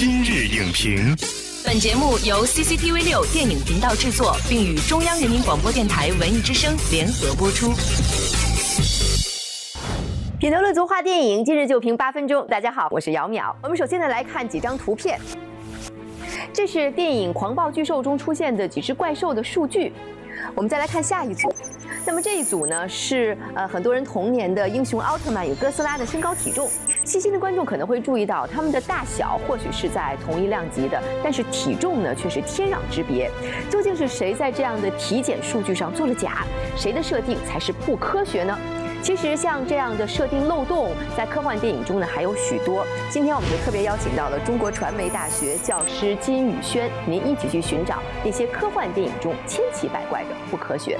今日影评，本节目由 CCTV 六电影频道制作，并与中央人民广播电台文艺之声联合播出。品头论足话电影，今日就评八分钟。大家好，我是姚淼。我们首先呢来看几张图片，这是电影《狂暴巨兽》中出现的几只怪兽的数据。我们再来看下一组，那么这一组呢是呃很多人童年的英雄奥特曼与哥斯拉的身高体重。细心的观众可能会注意到，它们的大小或许是在同一量级的，但是体重呢却是天壤之别。究竟是谁在这样的体检数据上做了假？谁的设定才是不科学呢？其实像这样的设定漏洞，在科幻电影中呢还有许多。今天我们就特别邀请到了中国传媒大学教师金宇轩，您一起去寻找那些科幻电影中千奇百怪的不科学。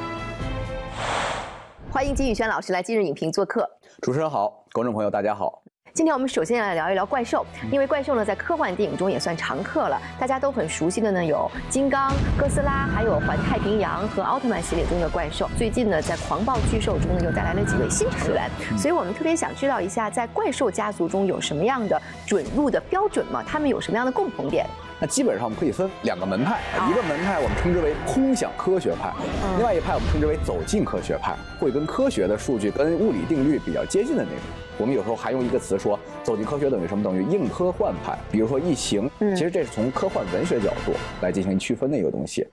欢迎金宇轩老师来今日影评做客。主持人好，观众朋友大家好。今天我们首先来聊一聊怪兽，因为怪兽呢在科幻电影中也算常客了，大家都很熟悉的呢有金刚、哥斯拉，还有环太平洋和奥特曼系列中的怪兽。最近呢在狂暴巨兽中呢又带来了几位新成员，所以我们特别想知道一下，在怪兽家族中有什么样的准入的标准吗？他们有什么样的共同点？那基本上我们可以分两个门派，一个门派我们称之为空想科学派，另外一派我们称之为走进科学派，会跟科学的数据、跟物理定律比较接近的那种。我们有时候还用一个词说，走进科学等于什么？等于硬科幻派。比如说《异形》，其实这是从科幻文学角度来进行区分的一个东西。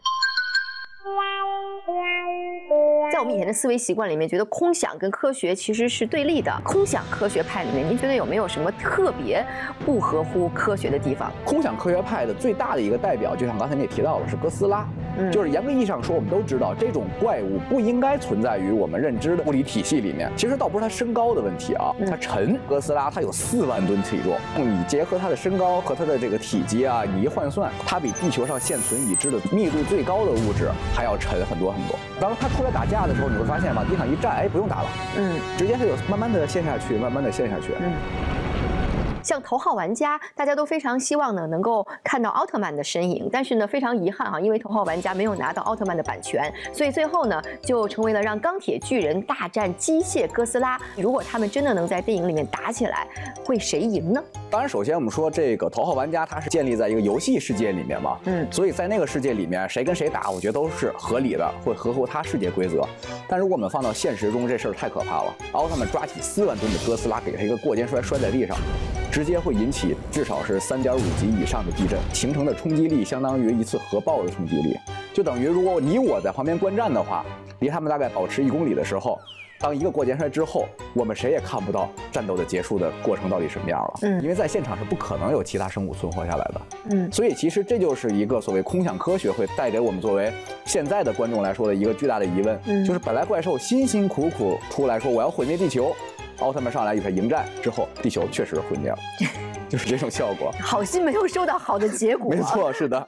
在我们以前的思维习惯里面，觉得空想跟科学其实是对立的。空想科学派里面，您觉得有没有什么特别不合乎科学的地方？空想科学派的最大的一个代表，就像刚才你也提到了，是哥斯拉。就是严格意义上说，我们都知道这种怪物不应该存在于我们认知的物理体系里面。其实倒不是它身高的问题啊，它沉。哥斯拉它有四万吨体重，你结合它的身高和它的这个体积啊，你一换算，它比地球上现存已知的密度最高的物质还要沉很多很多。当它出来打架的时候，你会发现往地上一站，哎，不用打了，嗯，直接它就慢慢的陷下去，慢慢的陷下去。嗯。像头号玩家，大家都非常希望呢能够看到奥特曼的身影，但是呢非常遗憾哈，因为头号玩家没有拿到奥特曼的版权，所以最后呢就成为了让钢铁巨人大战机械哥斯拉。如果他们真的能在电影里面打起来，会谁赢呢？当然，首先我们说这个头号玩家，它是建立在一个游戏世界里面嘛，嗯，所以在那个世界里面，谁跟谁打，我觉得都是合理的，会合乎他世界规则。但如果我们放到现实中，这事儿太可怕了。奥特曼抓起四万吨的哥斯拉，给他一个过肩摔，摔在地上。直接会引起至少是三点五级以上的地震，形成的冲击力相当于一次核爆的冲击力，就等于如果你我在旁边观战的话，离他们大概保持一公里的时候，当一个过肩摔之后，我们谁也看不到战斗的结束的过程到底什么样了。嗯，因为在现场是不可能有其他生物存活下来的。嗯，所以其实这就是一个所谓空想科学会带给我们作为现在的观众来说的一个巨大的疑问，就是本来怪兽辛辛苦苦出来说我要毁灭地球。奥特曼上来与他迎战之后，地球确实毁灭了，就是这种效果。好心没有收到好的结果。没错，是的。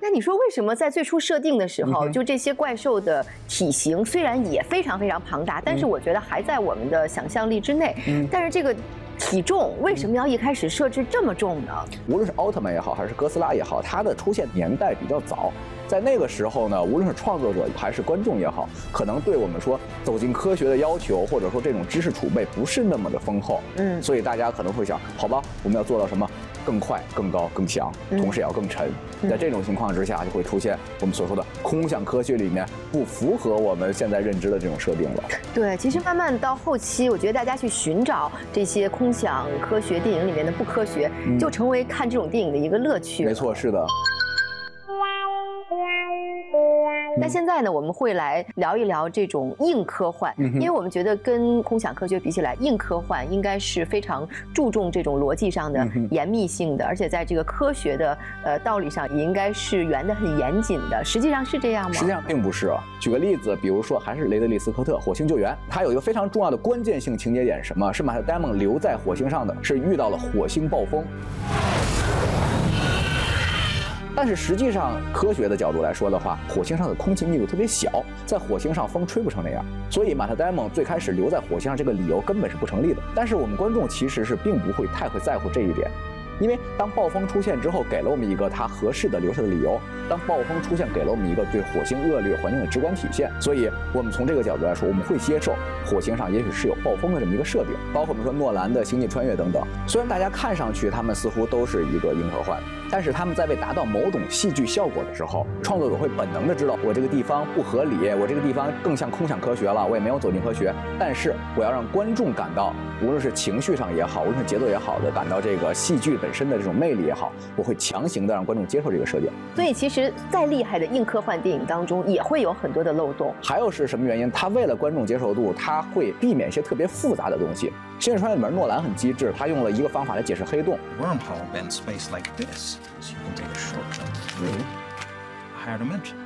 那你说为什么在最初设定的时候，就这些怪兽的体型虽然也非常非常庞大，但是我觉得还在我们的想象力之内。嗯。但是这个体重为什么要一开始设置这么重呢？无论是奥特曼也好，还是哥斯拉也好，它的出现年代比较早。在那个时候呢，无论是创作者还是观众也好，可能对我们说走进科学的要求，或者说这种知识储备不是那么的丰厚，嗯，所以大家可能会想，好吧，我们要做到什么？更快、更高、更强，同时也要更沉。在这种情况之下，就会出现我们所说的空想科学里面不符合我们现在认知的这种设定了。对，其实慢慢到后期，我觉得大家去寻找这些空想科学电影里面的不科学，就成为看这种电影的一个乐趣。没错，是的。那现在呢，我们会来聊一聊这种硬科幻，因为我们觉得跟空想科学比起来，硬科幻应该是非常注重这种逻辑上的严密性的，而且在这个科学的呃道理上也应该是圆的很严谨的。实际上是这样吗？实际上并不是啊。举个例子，比如说还是雷德利·斯科特《火星救援》，它有一个非常重要的关键性情节点，什么是马特·戴蒙留在火星上的是遇到了火星暴风。但是实际上，科学的角度来说的话，火星上的空气密度特别小，在火星上风吹不成那样，所以马特·戴蒙最开始留在火星上这个理由根本是不成立的。但是我们观众其实是并不会太会在乎这一点，因为当暴风出现之后，给了我们一个它合适的留下的理由；当暴风出现，给了我们一个对火星恶劣环境的直观体现。所以，我们从这个角度来说，我们会接受火星上也许是有暴风的这么一个设定。包括我们说诺兰的《星际穿越》等等，虽然大家看上去他们似乎都是一个硬科幻。但是他们在为达到某种戏剧效果的时候，创作者会本能的知道我这个地方不合理，我这个地方更像空想科学了，我也没有走进科学。但是我要让观众感到，无论是情绪上也好，无论是节奏也好的，感到这个戏剧本身的这种魅力也好，我会强行的让观众接受这个设定。所以其实再厉害的硬科幻电影当中，也会有很多的漏洞。还有是什么原因？他为了观众接受度，他会避免一些特别复杂的东西。《星际穿越》里面，诺兰很机智，他用了一个方法来解释黑洞。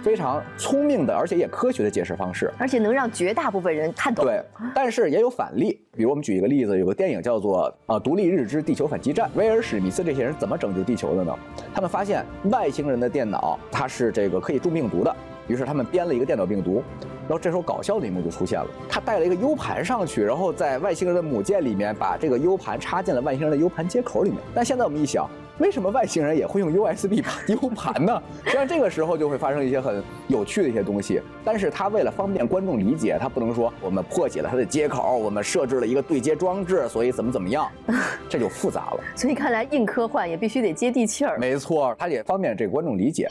非常聪明的，而且也科学的解释方式，而且能让绝大部分人看懂。对，但是也有反例，比如我们举一个例子，有个电影叫做《呃独立日之地球反击战》，威尔史密斯这些人怎么拯救地球的呢？他们发现外星人的电脑它是这个可以中病毒的，于是他们编了一个电脑病毒。然后这时候搞笑的一幕就出现了，他带了一个 U 盘上去，然后在外星人的母舰里面把这个 U 盘插进了外星人的 U 盘接口里面。但现在我们一想，为什么外星人也会用 USB 盘 U 盘呢？实际上这个时候就会发生一些很有趣的一些东西。但是他为了方便观众理解，他不能说我们破解了它的接口，我们设置了一个对接装置，所以怎么怎么样，这就复杂了。所以看来硬科幻也必须得接地气儿。没错，它也方便这个观众理解。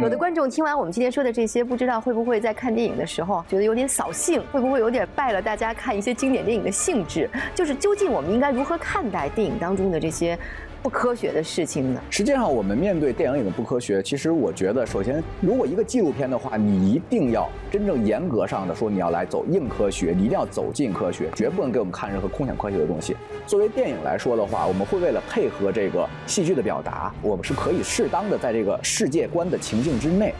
有的观众听完我们今天说的这些，不知道会不会在看电影的时候觉得有点扫兴，会不会有点败了大家看一些经典电影的兴致？就是究竟我们应该如何看待电影当中的这些？不科学的事情呢？实际上，我们面对电影里的不科学，其实我觉得，首先，如果一个纪录片的话，你一定要真正严格上的说，你要来走硬科学，你一定要走进科学，绝不能给我们看任何空想科学的东西。作为电影来说的话，我们会为了配合这个戏剧的表达，我们是可以适当的在这个世界观的情境之内。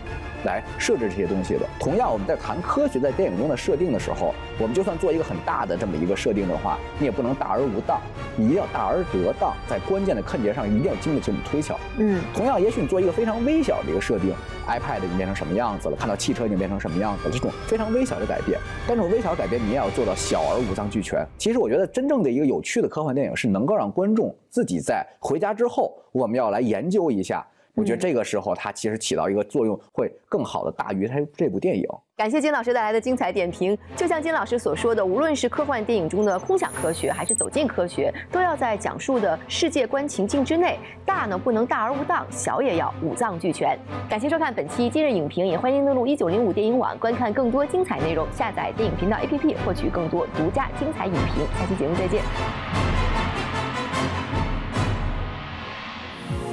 来设置这些东西的。同样，我们在谈科学在电影中的设定的时候，我们就算做一个很大的这么一个设定的话，你也不能大而无当，你一定要大而得当，在关键的看节上一定要经得起我们推敲。嗯，同样，也许你做一个非常微小的一个设定，iPad 已经变成什么样子了，看到汽车已经变成什么样子了，这种非常微小的改变，但这种微小的改变你也要做到小而五脏俱全。其实我觉得真正的一个有趣的科幻电影是能够让观众自己在回家之后，我们要来研究一下。我觉得这个时候，它其实起到一个作用，会更好的大于它这部电影。感谢金老师带来的精彩点评。就像金老师所说的，无论是科幻电影中的空想科学，还是走进科学，都要在讲述的世界观情境之内。大呢不能大而无当，小也要五脏俱全。感谢收看本期今日影评，也欢迎登录一九零五电影网观看更多精彩内容，下载电影频道 APP 获取更多独家精彩影评。下期节目再见。